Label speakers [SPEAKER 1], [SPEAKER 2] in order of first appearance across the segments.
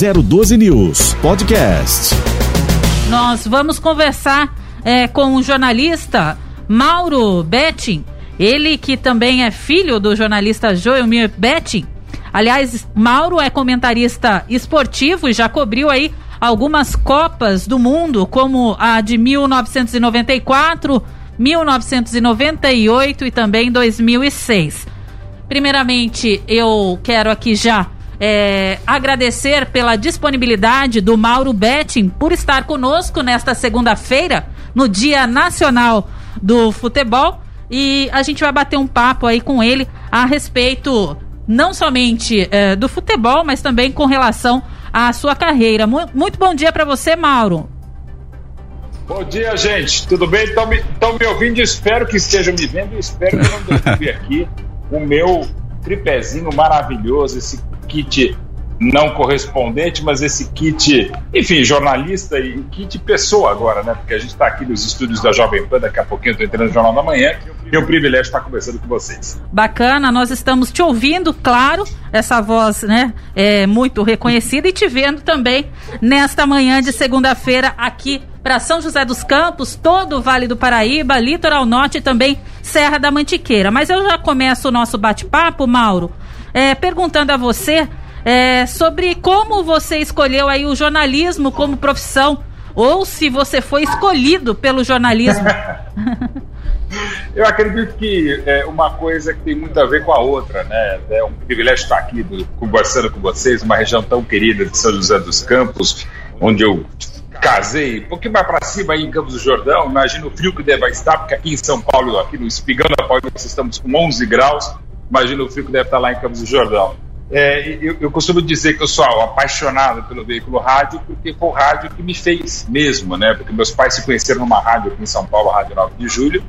[SPEAKER 1] 012 News Podcast.
[SPEAKER 2] Nós vamos conversar é, com o jornalista Mauro Betting, ele que também é filho do jornalista Joelmir Betting. Aliás, Mauro é comentarista esportivo e já cobriu aí algumas Copas do Mundo, como a de 1994, 1998 e também 2006. Primeiramente, eu quero aqui já é, agradecer pela disponibilidade do Mauro Betting por estar conosco nesta segunda-feira, no Dia Nacional do Futebol. E a gente vai bater um papo aí com ele a respeito não somente é, do futebol, mas também com relação à sua carreira. Muito, muito bom dia para você, Mauro.
[SPEAKER 3] Bom dia, gente. Tudo bem? Estão me, me ouvindo? Espero que estejam me vendo. Espero que não derrube aqui o meu tripézinho maravilhoso, esse kit não correspondente, mas esse kit, enfim, jornalista e kit pessoa agora, né? Porque a gente está aqui nos estúdios da Jovem Pan, daqui a pouquinho eu estou entrando no Jornal da Manhã e é um privilégio estar conversando com vocês.
[SPEAKER 2] Bacana, nós estamos te ouvindo, claro, essa voz, né, é muito reconhecida e te vendo também nesta manhã de segunda-feira aqui para São José dos Campos, todo o Vale do Paraíba, Litoral Norte e também Serra da Mantiqueira. Mas eu já começo o nosso bate-papo, Mauro, é, perguntando a você é, sobre como você escolheu aí o jornalismo como profissão ou se você foi escolhido pelo jornalismo.
[SPEAKER 3] Eu acredito que é uma coisa que tem muito a ver com a outra, né? É um privilégio estar aqui conversando com vocês, uma região tão querida de São José dos Campos, onde eu casei, um pouquinho mais para cima aí em Campos do Jordão, imagina o frio que deve estar, porque aqui em São Paulo, aqui no Espigão da Paulista, estamos com 11 graus, imagina o que deve estar lá em Campos do Jordão. É, eu, eu, costumo dizer que eu sou apaixonado pelo veículo rádio, porque foi o rádio que me fez mesmo, né? Porque meus pais se conheceram numa rádio aqui em São Paulo, Rádio 9 de Julho.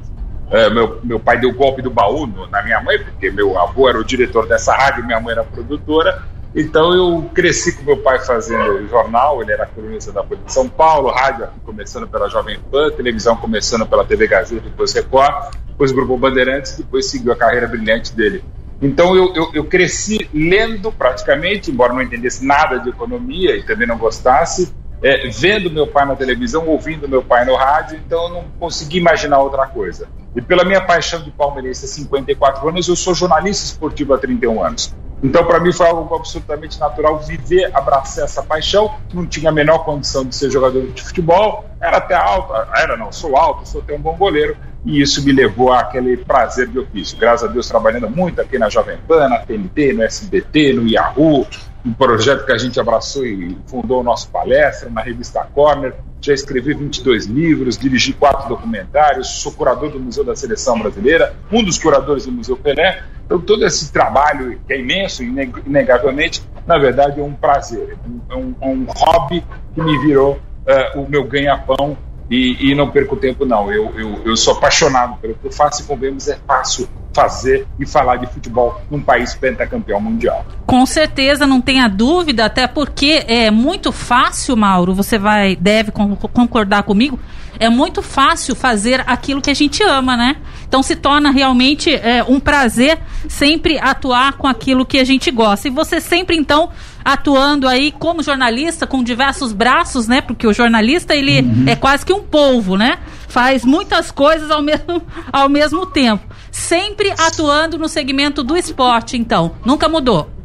[SPEAKER 3] É, meu, meu pai deu golpe do baú no, na minha mãe, porque meu avô era o diretor dessa rádio, minha mãe era produtora. Então eu cresci com meu pai fazendo jornal, ele era colunista da Folha de São Paulo, rádio começando pela Jovem Pan, televisão começando pela TV Gazeta, depois Record, depois Grupo Bandeirantes, depois seguiu a carreira brilhante dele. Então eu, eu, eu, cresci lendo praticamente, embora não entendesse nada de economia e também não gostasse, é, vendo meu pai na televisão, ouvindo meu pai no rádio, então eu não consegui imaginar outra coisa. E pela minha paixão de palmeirense há 54 anos, eu sou jornalista esportivo há 31 anos. Então, para mim, foi algo absolutamente natural viver, abraçar essa paixão. Não tinha a menor condição de ser jogador de futebol, era até alto, era não, sou alto, sou até um bom goleiro, e isso me levou àquele prazer de ofício. Graças a Deus, trabalhando muito aqui na Jovem Pan, na TNT, no SBT, no Yahoo, um projeto que a gente abraçou e fundou o nosso palestra na revista Corner. Já escrevi 22 livros, dirigi quatro documentários, sou curador do Museu da Seleção Brasileira, um dos curadores do Museu Pelé. Então, todo esse trabalho, que é imenso, inegavelmente, na verdade é um prazer, é um, é um hobby que me virou uh, o meu ganha-pão e, e, não perco tempo, não. Eu, eu, eu sou apaixonado pelo que eu faço e, como vemos, é fácil fazer e falar de futebol num país pentacampeão mundial.
[SPEAKER 2] Com certeza, não tenha dúvida, até porque é muito fácil, Mauro, você vai deve concordar comigo, é muito fácil fazer aquilo que a gente ama, né? Então se torna realmente é, um prazer sempre atuar com aquilo que a gente gosta. E você sempre, então, atuando aí como jornalista, com diversos braços, né? Porque o jornalista, ele uhum. é quase que um polvo, né? Faz muitas coisas ao mesmo, ao mesmo tempo. Sempre atuando no segmento do esporte, então. Nunca mudou.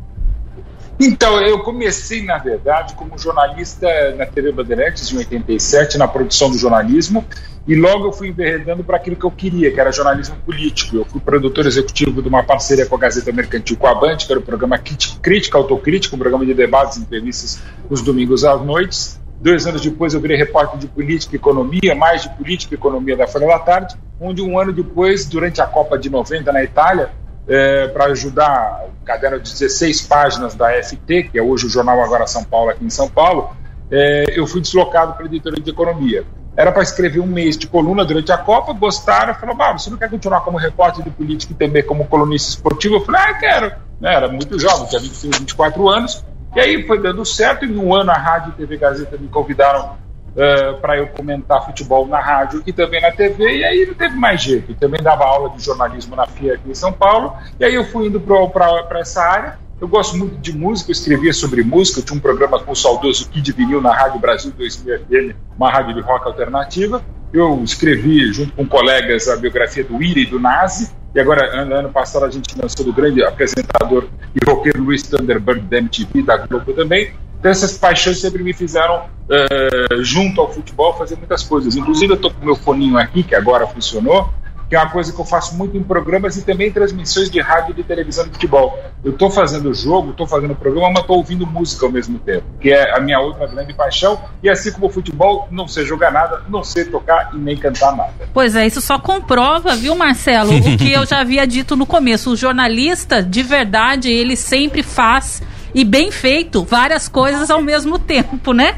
[SPEAKER 3] Então, eu comecei, na verdade, como jornalista na TV Bandeirantes, em 87, na produção do jornalismo, e logo eu fui enveredando para aquilo que eu queria, que era jornalismo político. Eu fui produtor executivo de uma parceria com a Gazeta Mercantil com a Band, que era o programa Crítica Autocrítica, um programa de debates e entrevistas nos domingos às noites. Dois anos depois eu virei repórter de política e economia, mais de política e economia da Folha da Tarde, onde um ano depois, durante a Copa de 90 na Itália, é, para ajudar o caderno de 16 páginas da FT, que é hoje o jornal Agora São Paulo, aqui em São Paulo, é, eu fui deslocado para a editoria de economia. Era para escrever um mês de coluna durante a Copa, gostaram, falaram, ah, você não quer continuar como repórter de política e também como colunista esportivo? Eu falei, ah, quero. Né, era muito jovem, tinha 25, 24 anos, e aí foi dando certo, em um ano a Rádio e TV Gazeta me convidaram uh, eh, para eu comentar futebol na rádio e também na TV, e aí não teve mais jeito. Eu também dava aula de jornalismo na FIA aqui em São Paulo, e aí eu fui indo para essa área, Eu gosto muito de música, eu escrevia sobre música, eu tinha um programa com o saudoso Kid Vinil na Rádio Brasil 2000 FM, uma rádio de rock alternativa. Eu escrevi, junto com colegas, a biografia do Ira e do Nazi, e agora, ano passado, a gente lançou do grande apresentador e roqueiro Luiz Thunderbird da MTV, da Globo também. Então, essas paixões sempre me fizeram, uh, junto ao futebol, fazer muitas coisas. Inclusive, eu estou com o meu foninho aqui, que agora funcionou, que é uma coisa que eu faço muito em programas e também em transmissões de rádio e de televisão de futebol. Eu estou fazendo jogo, estou fazendo programa, mas estou ouvindo música ao mesmo tempo, que é a minha outra grande paixão. E assim como o futebol, não sei jogar nada, não sei tocar e nem cantar nada.
[SPEAKER 2] Pois é, isso só comprova, viu, Marcelo, o que eu já havia dito no começo. O jornalista, de verdade, ele sempre faz e bem feito várias coisas ao mesmo tempo, né?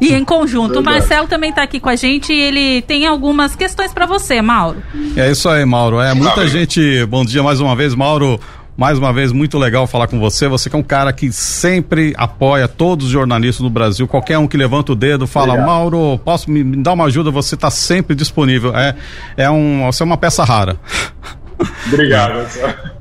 [SPEAKER 2] E em conjunto. Verdade. O Marcelo também está aqui com a gente e ele tem algumas questões para você, Mauro.
[SPEAKER 4] É isso aí, Mauro. É muita gente. Bom dia mais uma vez, Mauro. Mais uma vez, muito legal falar com você. Você que é um cara que sempre apoia todos os jornalistas do Brasil. Qualquer um que levanta o dedo, fala, Obrigado. Mauro, posso me, me dar uma ajuda? Você está sempre disponível. É, é um, você é uma peça rara.
[SPEAKER 3] Obrigado.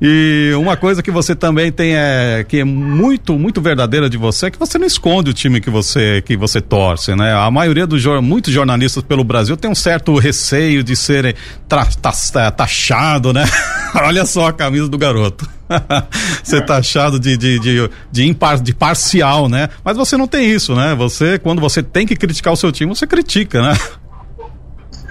[SPEAKER 4] E uma coisa que você também tem é que é muito muito verdadeira de você é que você não esconde o time que você que você torce, né? A maioria dos muitos jornalistas pelo Brasil tem um certo receio de serem taxado, né? Olha só a camisa do garoto. Ser taxado de, de, de, de, impar, de parcial, né? Mas você não tem isso, né? Você, quando você tem que criticar o seu time, você critica, né?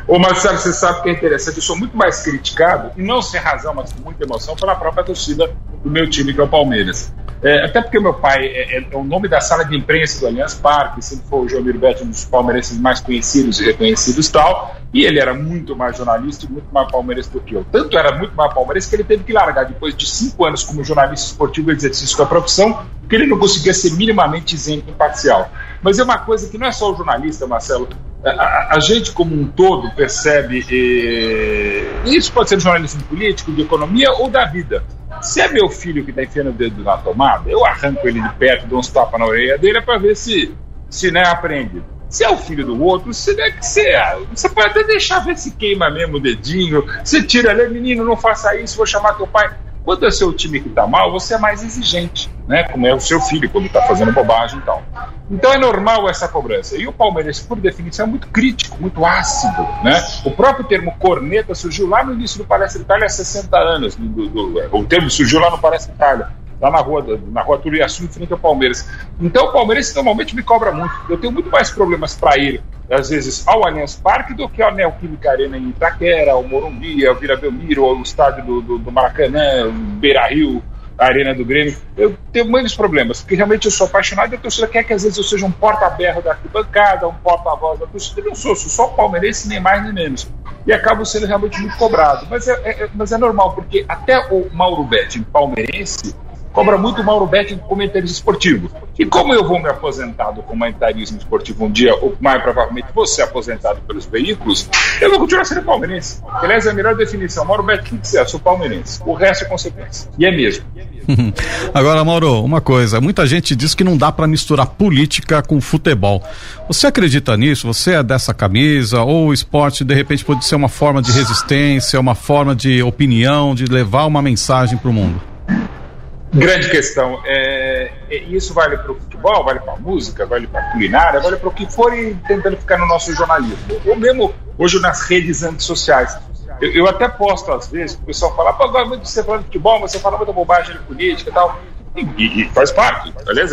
[SPEAKER 3] Ô Marcelo, você sabe que é interessante, eu sou muito mais criticado, e não sem razão, mas com muita emoção, pela própria torcida do meu time, que é o Palmeiras. É, até porque meu pai é, é, é, o nome da sala de imprensa do Allianz Parque, sempre foi o João Betti, um dos palmeirenses mais conhecidos e reconhecidos tal, e ele era muito mais jornalista e muito mais palmeirense do que eu. Tanto era muito mais palmeirense que ele teve que largar depois de cinco anos como jornalista esportivo exercício da profissão, porque ele não conseguia ser minimamente isento e imparcial. Mas é uma coisa que não é só o jornalista, Marcelo, a, a, gente como um todo percebe, e, isso pode ser jornalismo político, de economia ou da vida. Se é meu filho que está enfiando o dedo na tomada, eu arranco ele de perto, dou uns tapas na orelha dele para ver se, se né, aprende. Se é o filho do outro, você deve ser. Você pode até deixar ver se queima mesmo o dedinho. Você tira ali, menino, não faça isso, vou chamar teu pai. Quando é seu time que está mal, você é mais exigente, né? Como é o seu filho quando está fazendo bobagem e tal. Então é normal essa cobrança. E o Palmeiras, por definição, é muito crítico, muito ácido, né? O próprio termo corneta surgiu lá no início do Palestra Itália há 60 anos. Do, do, o termo surgiu lá no Palestra Itália lá na rua, na rua Turiaçu, em frente ao Palmeiras. Então o Palmeiras normalmente me cobra muito. Eu tenho muito mais problemas para ir, às vezes, ao Allianz Parque do que ao Neoquímica Arena em Itaquera, ao Morumbi, ao Vila Belmiro, ao estádio do, do, do Maracanã, Beira Rio, Arena do Grêmio. Eu tenho muitos problemas, porque realmente eu sou apaixonado e a torcida quer que às vezes eu seja um porta-berro da arquibancada, um porta-voz da torcida. Eu não sou, sou só palmeirense, nem mais nem menos. E acabo sendo realmente muito cobrado. Mas é, é mas é normal, porque até o Mauro Betti, palmeirense, cobra muito o Mauro Betti como comentarista esportivo. E como eu vou me aposentar do comentarismo esportivo um dia, ou mais provavelmente ser aposentado pelos veículos, eu vou continuar sendo palmeirense. Aliás, é a melhor definição. Mauro Betti, você é? Sou palmeirense. O resto é consequência. E é mesmo.
[SPEAKER 4] Agora, Mauro, uma coisa. Muita gente diz que não dá para misturar política com futebol. Você acredita nisso? Você é dessa camisa? Ou o esporte, de repente, pode ser uma forma de resistência, uma forma de opinião, de levar uma mensagem para o mundo?
[SPEAKER 3] Grande questão. É, é isso vale para o futebol, vale para a música, vale para a culinária, vale para o que for e tentando ficar no nosso jornalismo. Ou mesmo hoje nas redes antissociais. Eu, eu até posto às vezes, o pessoal fala, pô, agora muito você falando de futebol, mas você fala muita bobagem de política e tal. E, e, faz parte. Aliás,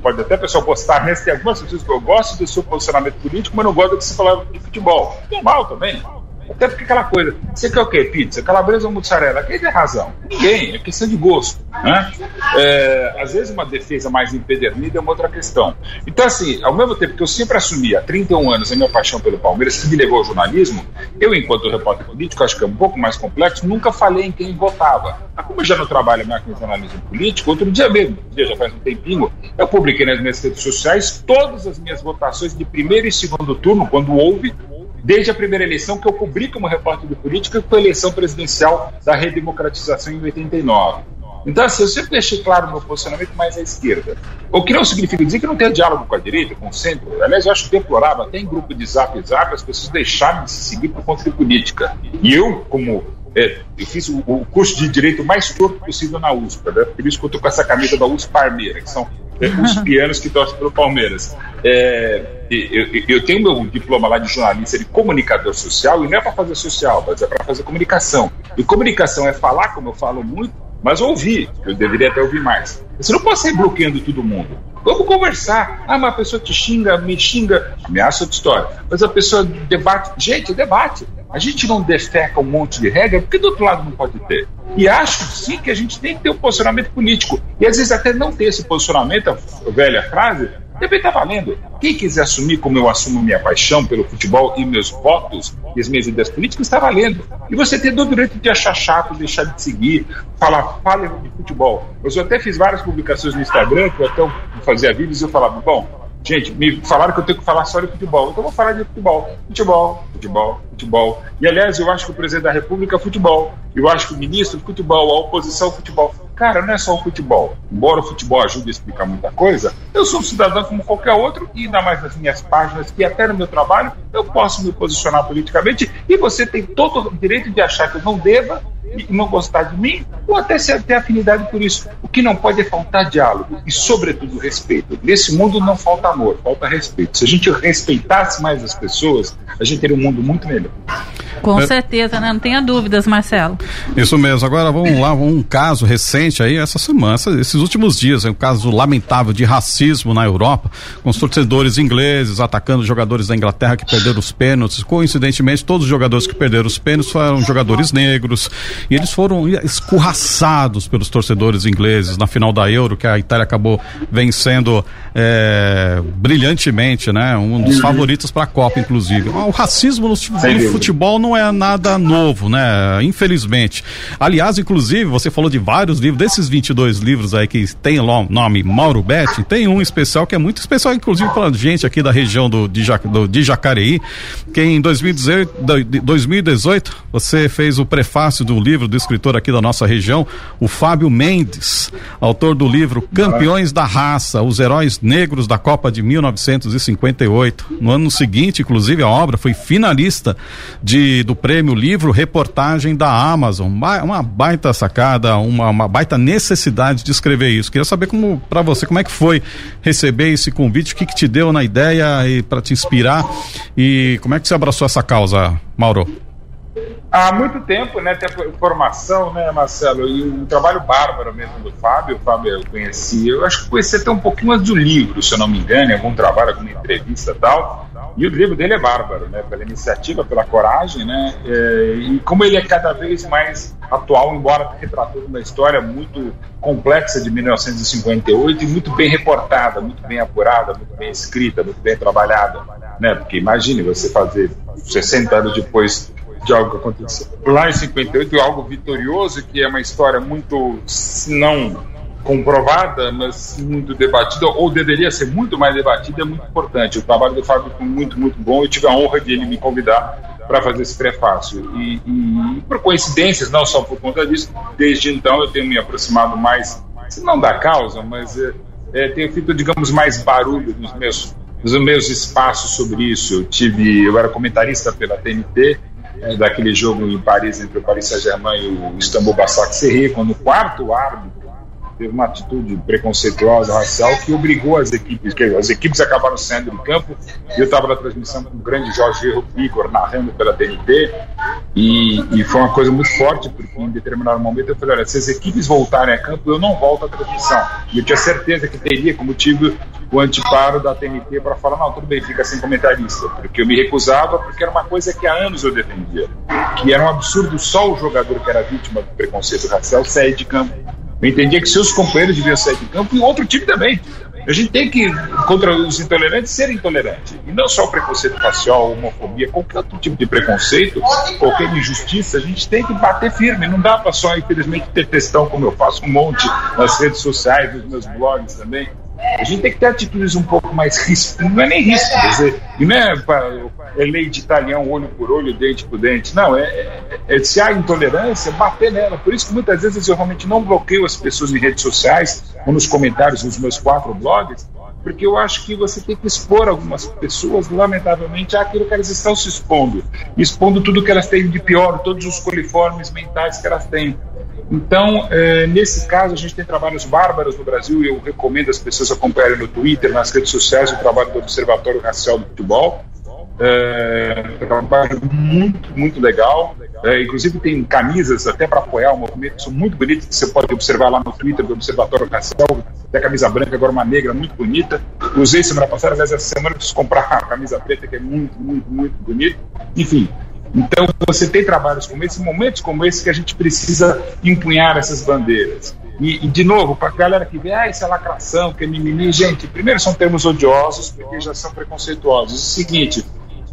[SPEAKER 3] pode até o pessoal gostar, mas tem algumas pessoas que eu gosto do seu posicionamento político, mas não gosto do que você fala de futebol. Normal também. Até porque aquela coisa, você quer o quê? Pizza, calabresa ou mussarela? Quem tem razão? Ninguém, é questão de gosto. Né? É, às vezes uma defesa mais empedernida é uma outra questão. Então, assim, ao mesmo tempo que eu sempre assumi há 31 anos a minha paixão pelo Palmeiras, que me levou ao jornalismo, eu, enquanto repórter político, acho que é um pouco mais complexo, nunca falei em quem votava. Mas como eu já não trabalho mais com jornalismo político, outro dia mesmo, dia já faz um tempinho, eu publiquei nas minhas redes sociais todas as minhas votações de primeiro e segundo turno, quando houve, desde a primeira eleição que eu cobri como repórter de política, foi a eleição presidencial da redemocratização em 89. Então, assim, eu sempre deixei claro meu posicionamento mais à esquerda. O que não significa dizer que não tem diálogo com a direita, com o centro. Aliás, eu acho deplorável, até em grupo de zap zap, as pessoas deixaram de se seguir por conta de política. E eu, como é, eu fiz o, o, curso de direito mais torto possível na USP, né? por isso que eu estou com essa camisa da USP Parmeira, que são os pianos que torcem pelo Palmeiras. É, eu, eu, tenho meu diploma lá de jornalista de comunicador social, e não é para fazer social, mas é para fazer comunicação. E comunicação é falar, como eu falo muito, mas ouvir, eu deveria até ouvir mais. Você não pode sair bloqueando todo mundo. Vamos conversar. Ah, mas a pessoa te xinga, me xinga, ameaça outra história. Mas a pessoa debate. Gente, debate. A gente não defeca um monte de regra, porque do outro lado não pode ter. E acho sim que a gente tem que ter um posicionamento político. E às vezes até não ter esse posicionamento, a velha frase, também está valendo. Quem quiser assumir como eu assumo minha paixão pelo futebol e meus votos e as minhas ideias políticas, está valendo. E você tem todo o direito de achar chato, deixar de seguir, falar, fale de futebol. Eu até fiz várias publicações no Instagram, que eu até fazia vídeos e eu falava, bom, Gente, me falaram que eu tenho que falar só de futebol, então eu vou falar de futebol. Futebol, futebol, futebol. E aliás, eu acho que o presidente da República é futebol. Eu acho que o ministro futebol, a oposição futebol. Cara, não é só o futebol. Embora o futebol ajude a explicar muita coisa, eu sou um cidadão como qualquer outro, e ainda mais nas minhas páginas, que até no meu trabalho, eu posso me posicionar politicamente, e você tem todo o direito de achar que eu não deva e não gostar de mim, ou até ter afinidade por isso. O que não pode é faltar diálogo e, sobretudo, respeito. Nesse mundo não falta amor, falta respeito. Se a gente respeitasse mais as pessoas, a gente teria um mundo muito melhor.
[SPEAKER 2] Com é. certeza, né? Não tenha dúvidas, Marcelo.
[SPEAKER 4] Isso mesmo. Agora vamos lá, um caso recente aí, essa semana, esses últimos dias, um caso lamentável de racismo na Europa, com os torcedores ingleses atacando jogadores da Inglaterra que perderam os pênaltis. Coincidentemente, todos os jogadores que perderam os pênaltis foram jogadores negros e eles foram escorraçados pelos torcedores ingleses na final da Euro, que a Itália acabou vencendo é, brilhantemente, né? Um dos favoritos para a Copa, inclusive. O racismo no futebol não é nada novo, né? Infelizmente. Aliás, inclusive, você falou de vários livros, desses 22 livros aí que tem o nome Mauro Betti, tem um especial que é muito especial, inclusive para gente aqui da região do, de, do, de Jacareí, que em 2018, 2018 você fez o prefácio do livro do escritor aqui da nossa região, o Fábio Mendes, autor do livro Campeões da Raça, os heróis negros da Copa de 1958. No ano seguinte, inclusive, a obra foi finalista de, do prêmio Livro Reportagem da Amazon. Uma baita sacada, uma, uma baita necessidade de escrever isso. Queria saber como, para você, como é que foi receber esse convite, o que, que te deu na ideia e para te inspirar e como é que você abraçou essa causa, Mauro?
[SPEAKER 3] Há muito tempo, né, tem formação, né, Marcelo, e um trabalho bárbaro mesmo do Fábio, o Fábio eu conheci, eu acho que conheci até um pouquinho antes do livro, se eu não me engano, em algum trabalho, alguma entrevista e tal, e o livro dele é bárbaro, né, pela iniciativa, pela coragem, né, é, e como ele é cada vez mais atual, embora retratando uma história muito complexa de 1958 e muito bem reportada, muito bem apurada, muito bem escrita, muito bem trabalhada, né, porque imagine você fazer 60 anos depois de algo que aconteceu lá em 58, algo vitorioso, que é uma história muito, não comprovada, mas muito debatida, ou deveria ser muito mais debatida, é muito importante. O trabalho do Fábio foi muito, muito bom. Eu tive a honra de ele me convidar para fazer esse prefácio. E, e, por coincidências, não só por conta disso, desde então eu tenho me aproximado mais, se não da causa, mas é, é, tenho feito, digamos, mais barulho nos meus, nos meus espaços sobre isso. Eu tive, eu era comentarista pela TNT é, daquele jogo em Paris entre o Paris Saint-Germain e o Istanbul Basaksehir, quando o quarto árbitro teve uma atitude preconceituosa, racial, que obrigou as equipes, que as equipes acabaram saindo do campo, e eu estava na transmissão com o grande Jorge Igor narrando pela TNT, e, e, foi uma coisa muito forte, porque em determinado momento eu falei, olha, se as equipes voltarem a campo, eu não volto à transmissão. E eu tinha certeza que teria, como tive o antiparo da TNT para falar, não, tudo bem, fica sem comentarista, porque eu me recusava, porque era uma coisa que há anos eu defendia, que era um absurdo só o jogador que era vítima do preconceito racial sair de campo eu entendia que seus companheiros deviam sair de campo e outro time também. A gente tem que, contra os intolerantes, ser intolerante. E não só o preconceito racial, homofobia, qualquer outro tipo de preconceito, qualquer injustiça, a gente tem que bater firme. Não dá para só, infelizmente, ter textão como eu faço um monte nas redes sociais, nos meus blogs também. A gente tem que ter atitudes um pouco mais ríspidas, não é nem dizer, e não é, é lei de italiano, olho por olho, dente por dente, não, é, é, é, se há intolerância, bater nela. Por isso que muitas vezes eu realmente não bloqueio as pessoas em redes sociais ou nos comentários dos meus quatro blogs, porque eu acho que você tem que expor algumas pessoas, lamentavelmente, àquilo que elas estão se expondo, expondo tudo que elas têm de pior, todos os coliformes mentais que elas têm. Então, é, nesse caso, a gente tem trabalhos bárbaros no Brasil e eu recomendo as pessoas acompanharem no Twitter, nas redes sociais, o trabalho do Observatório Racial do Futebol. É, um trabalho muito, muito legal. É, inclusive tem camisas até para apoiar o movimento, que são muito bonitas, que você pode observar lá no Twitter do Observatório Racial. Tem a camisa branca, agora uma negra muito bonita. Usei semana passada, aliás, essa semana eu preciso comprar a camisa preta, que é muito, muito, muito bonita. Enfim, então, você tem trabalhos como esse, momentos como esse, que a gente precisa empunhar essas bandeiras. E, e de novo, para a galera que vê, ah, isso é lacração, que é mimimi, gente, primeiro são termos odiosos, porque já são preconceituosos. O seguinte,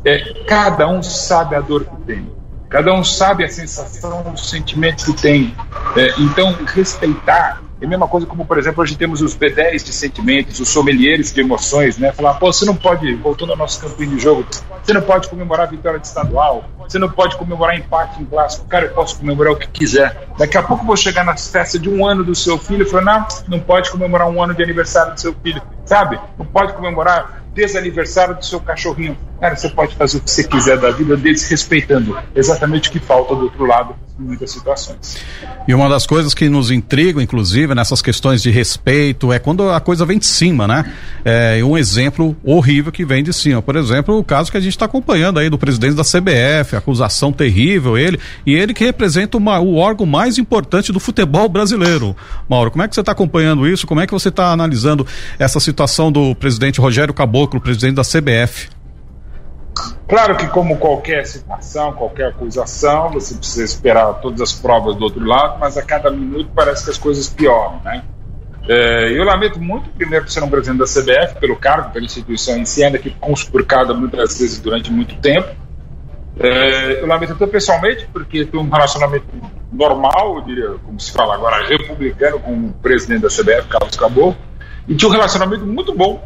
[SPEAKER 3] é, cada um sabe a dor que tem, cada um sabe a sensação, o sentimento que tem. É, então, respeitar é a mesma coisa como, por exemplo, hoje temos os B10 de sentimentos, os sommeliers de emoções, né? Falar, pô, você não pode, voltando ao nosso campinho de jogo, você não pode comemorar a vitória de estadual, você não pode comemorar empate em clássico. Cara, eu posso comemorar o que quiser. Daqui a pouco eu vou chegar na festa de um ano do seu filho e falar, não, não pode comemorar um ano de aniversário do seu filho, sabe? Não pode comemorar desaniversário do seu cachorrinho. Cara, você pode fazer o que você quiser da vida deles, respeitando exatamente o que falta do outro lado em muitas situações.
[SPEAKER 4] E uma das coisas que nos intrigam, inclusive, nessas questões de respeito, é quando a coisa vem de cima, né? É um exemplo horrível que vem de cima. Por exemplo, o caso que a gente está acompanhando aí do presidente da CBF, acusação terrível, ele, e ele que representa uma, o órgão mais importante do futebol brasileiro. Mauro, como é que você está acompanhando isso? Como é que você está analisando essa situação do presidente Rogério Caboclo, presidente da CBF?
[SPEAKER 3] Claro que, como qualquer situação, qualquer acusação, você precisa esperar todas as provas do outro lado, mas a cada minuto parece que as coisas pioram, né? É, eu lamento muito, primeiro, por ser um presidente da CBF, pelo cargo, pela instituição em si, ainda que conspurcada muitas vezes durante muito tempo. É, eu lamento até pessoalmente, porque tenho um relacionamento normal, eu diria, como se fala agora, republicano com o presidente da CBF, Carlos Caboclo, e tinha um relacionamento muito bom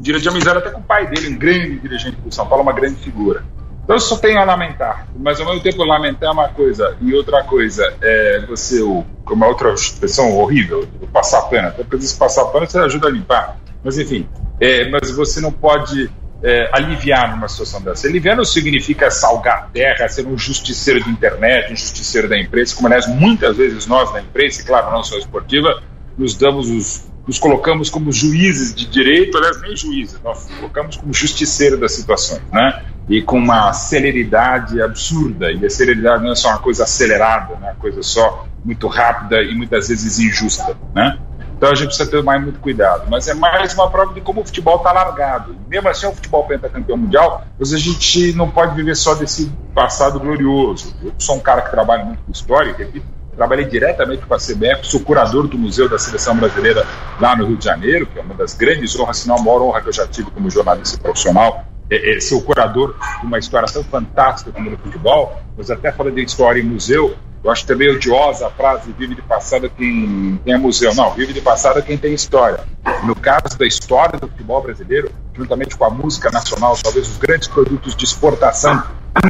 [SPEAKER 3] de amizade até com o pai dele, um grande dirigente do São Paulo, uma grande figura. Então eu só tenho a lamentar, mas ao mesmo tempo lamentar é uma coisa e outra coisa é você, uma outra expressão horrível, passar pano, até porque se passar pano você ajuda a limpar, mas enfim, é, mas você não pode é, aliviar numa situação dessa. Aliviar não significa salgar a terra, ser um justiceiro de internet, um justiceiro da imprensa, como aliás muitas vezes nós da imprensa, e claro, não só esportiva, nos damos os nos colocamos como juízes de direito, aliás, nem juízes, nós colocamos como justiceiro das situações, né? E com uma celeridade absurda, e a celeridade não é só uma coisa acelerada, né? uma coisa só muito rápida e muitas vezes injusta, né? Então a gente precisa ter mais muito cuidado. Mas é mais uma prova de como o futebol está largado. Mesmo assim, o futebol pentacampeão mundial, mas a gente não pode viver só desse passado glorioso. Eu sou um cara que trabalha muito com história, repito, trabalhei diretamente com a CBF, sou curador do Museu da Seleção Brasileira lá no Rio de Janeiro, que é uma das grandes honras, se não a maior honra que eu já tive como jornalista profissional, é, é curador de uma história tão fantástica como no futebol, mas até falando de história em museu, eu acho também odiosa a frase vive de passado quem, é museu. Não, vive de passado quem tem história. No caso da história do futebol brasileiro, juntamente com a música nacional, talvez os grandes produtos de exportação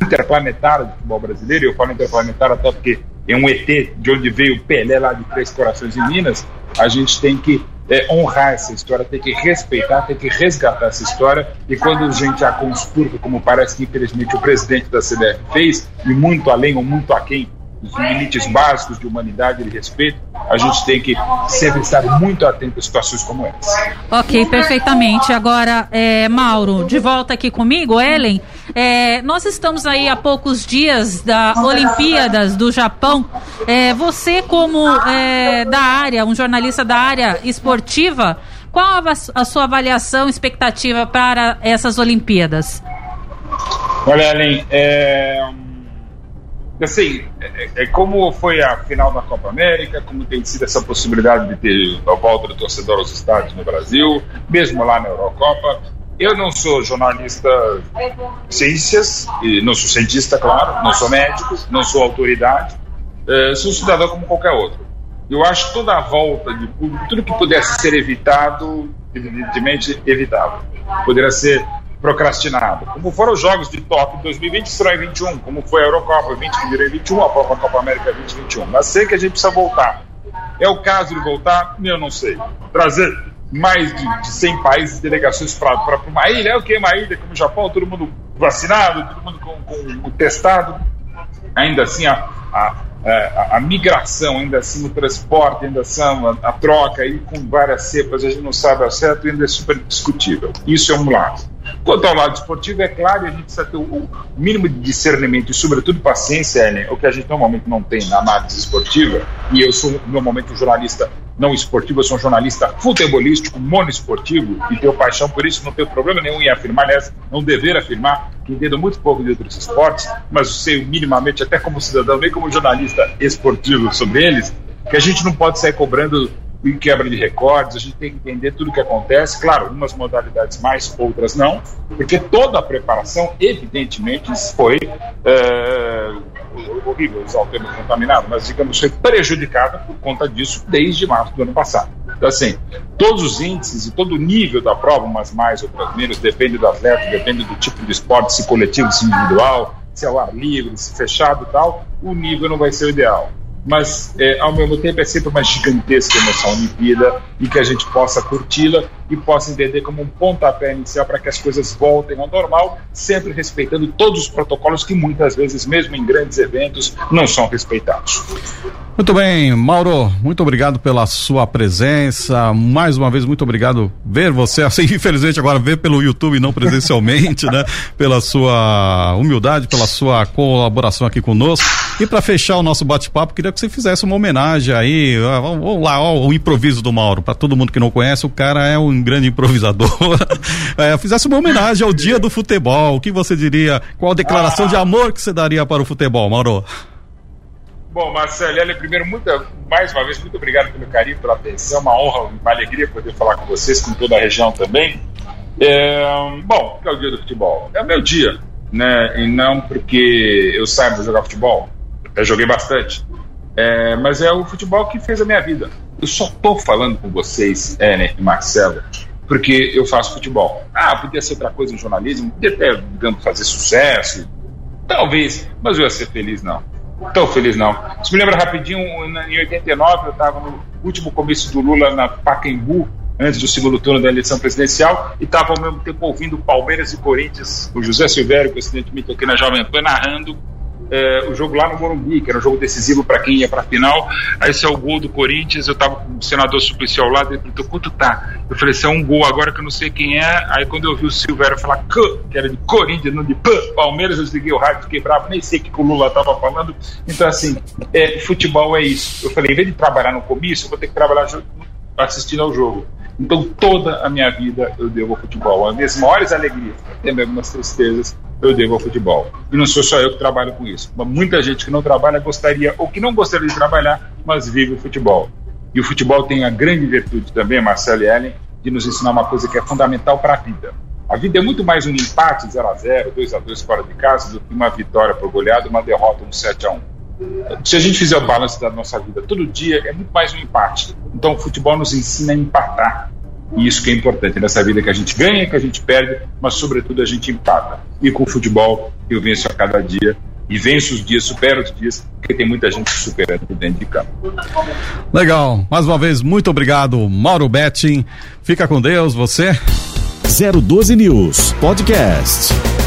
[SPEAKER 3] interplanetária do futebol brasileiro, eu falo interplanetário até porque é um ET de onde veio o Pelé lá de Três Corações em Minas, a gente tem que é, honrar essa história, tem que respeitar, tem que resgatar essa história. E quando a gente a conspurca, como parece que infelizmente o presidente da CBF fez, e muito além ou muito aquém dos limites básicos de humanidade e de respeito, a gente tem que sempre estar muito atento a situações como essa.
[SPEAKER 2] Ok, perfeitamente. Agora, é, Mauro, de volta aqui comigo, Ellen. É, nós estamos aí há poucos dias da Olimpíadas do Japão. É, você, como é, da área, um jornalista da área esportiva, qual a, a sua avaliação, expectativa para essas Olimpíadas?
[SPEAKER 3] Olha, Ellen, é assim, é, é, como foi a final da Copa América, como tem sido essa possibilidade de ter a volta do torcedor aos estádios no Brasil, mesmo lá na Eurocopa. Eu não sou jornalista de ciências, e não sou cientista, claro, não sou médico, não sou autoridade, é, sou cidadão como qualquer outro. Eu acho toda a volta de público, tudo que pudesse ser evitado, evidentemente evitável. Poderia ser procrastinado. Como foram os Jogos de Tóquio 2020 será em 21, como foi a Eurocopa 20 que virou em 21, a própria Copa América 2021. Mas sei que a gente precisa voltar. É o caso de voltar? Eu não sei. Trazer mais de, de 100 países delegações para uma ilha. É o que? Uma ilha como o Japão, todo mundo vacinado, todo mundo com, com testado. Ainda assim, a, a, a, a, migração, ainda assim, o transporte, ainda assim, a, a troca aí com várias cepas, a gente não sabe ao certo, ainda é super discutível. Isso é um lado. Quanto ao lado esportivo, é claro, a gente precisa ter o, mínimo de discernimento e, sobretudo, paciência, Ellen, o que a gente normalmente não tem na análise esportiva, e eu sou normalmente um jornalista não esportivo, eu sou um jornalista futebolístico, monoesportivo, e tenho paixão por isso, não tenho problema nenhum em afirmar, aliás, não dever afirmar, que entendo muito pouco de outros esportes, mas sei minimamente, até como cidadão, nem como jornalista esportivo sobre eles, que a gente não pode sair cobrando em quebra de recordes, a gente tem que entender tudo o que acontece, claro, umas modalidades mais, outras não, porque toda a preparação, evidentemente, foi é, horrível usar o termo contaminado, mas digamos, foi prejudicada por conta disso desde março do ano passado. Então, assim, todos os índices e todo o nível da prova, umas mais, outras menos, depende do atleta, depende do tipo de esporte, se coletivo, se individual, se é ao ar livre, se fechado e tal, o nível não vai ser o ideal mas é, ao mesmo tempo é sempre uma gigantesca emoção Olimpíada e que a gente possa curti-la e possa entender como um pontapé inicial para que as coisas voltem ao normal, sempre respeitando todos os protocolos que muitas vezes, mesmo em grandes eventos, não são respeitados.
[SPEAKER 4] Muito bem, Mauro, muito obrigado pela sua presença. Mais uma vez, muito obrigado ver você, assim, infelizmente agora ver pelo YouTube não presencialmente, né? Pela sua humildade, pela sua colaboração aqui conosco. E para fechar o nosso bate-papo, queria que você fizesse uma homenagem aí, vamos lá, ó, o improviso do Mauro. Para todo mundo que não conhece, o cara é um grande improvisador. é, fizesse uma homenagem ao dia do futebol. O que você diria? Qual a declaração ah. de amor que você daria para o futebol, Mauro?
[SPEAKER 3] Bom, Marcelo, primeiro, muito, mais uma vez, muito obrigado pelo carinho, pela atenção, uma honra, uma alegria poder falar com vocês, com toda a região também. É, bom, que é o dia do futebol? É o meu dia, né? E não porque eu saiba jogar futebol, eu joguei bastante, é, mas é o futebol que fez a minha vida. Eu só estou falando com vocês, Ener e Marcelo, porque eu faço futebol. Ah, podia ser outra coisa em jornalismo, podia até, digamos, fazer sucesso, talvez, mas eu ia ser feliz não tão feliz não. Se me lembra rapidinho, em 89 eu estava no último comício do Lula na Pacaembu, antes do segundo turno da eleição presidencial, e estava ao mesmo tempo ouvindo Palmeiras e Corinthians, o José Silvério, coincidentemente aqui na Jovem Pan, narrando é, o jogo lá no Morumbi, que era um jogo decisivo para quem ia para a final. Aí é o gol do Corinthians, eu tava com o senador Suplicy ao lado, ele perguntou quanto tá. Eu falei, esse é um gol agora que eu não sei quem é. Aí quando eu vi o Silvério falar que, era de Corinthians, não de P, Palmeiras, eu desliguei o rádio, fiquei bravo, nem sei o que o Lula tava falando. Então, assim, é, futebol é isso. Eu falei, em vez de trabalhar no comício, eu vou ter que trabalhar assistindo ao jogo. Então, toda a minha vida eu devo ao futebol. As minhas maiores alegrias, até mesmo nas tristezas, eu devo ao futebol. E não sou só eu que trabalho com isso. Muita gente que não trabalha gostaria, ou que não gostaria de trabalhar, mas vive o futebol. E o futebol tem a grande virtude também, Marcelo e Ellen, de nos ensinar uma coisa que é fundamental para a vida. A vida é muito mais um empate 0 a 0 2 a 2 fora de casa, do que uma vitória por goleada, uma derrota, um 7 a 1 se a gente fizer o balanço da nossa vida todo dia, é muito mais um empate. Então, o futebol nos ensina a empatar. E isso que é importante nessa vida que a gente ganha, que a gente perde, mas sobretudo a gente empata. E com o futebol eu venço a cada dia e venço os dias, supero os dias, porque tem muita gente superando dentro de campo.
[SPEAKER 4] Legal. Mais uma vez, muito obrigado, Mauro Betting. Fica com Deus, você.
[SPEAKER 1] 012 News Podcast.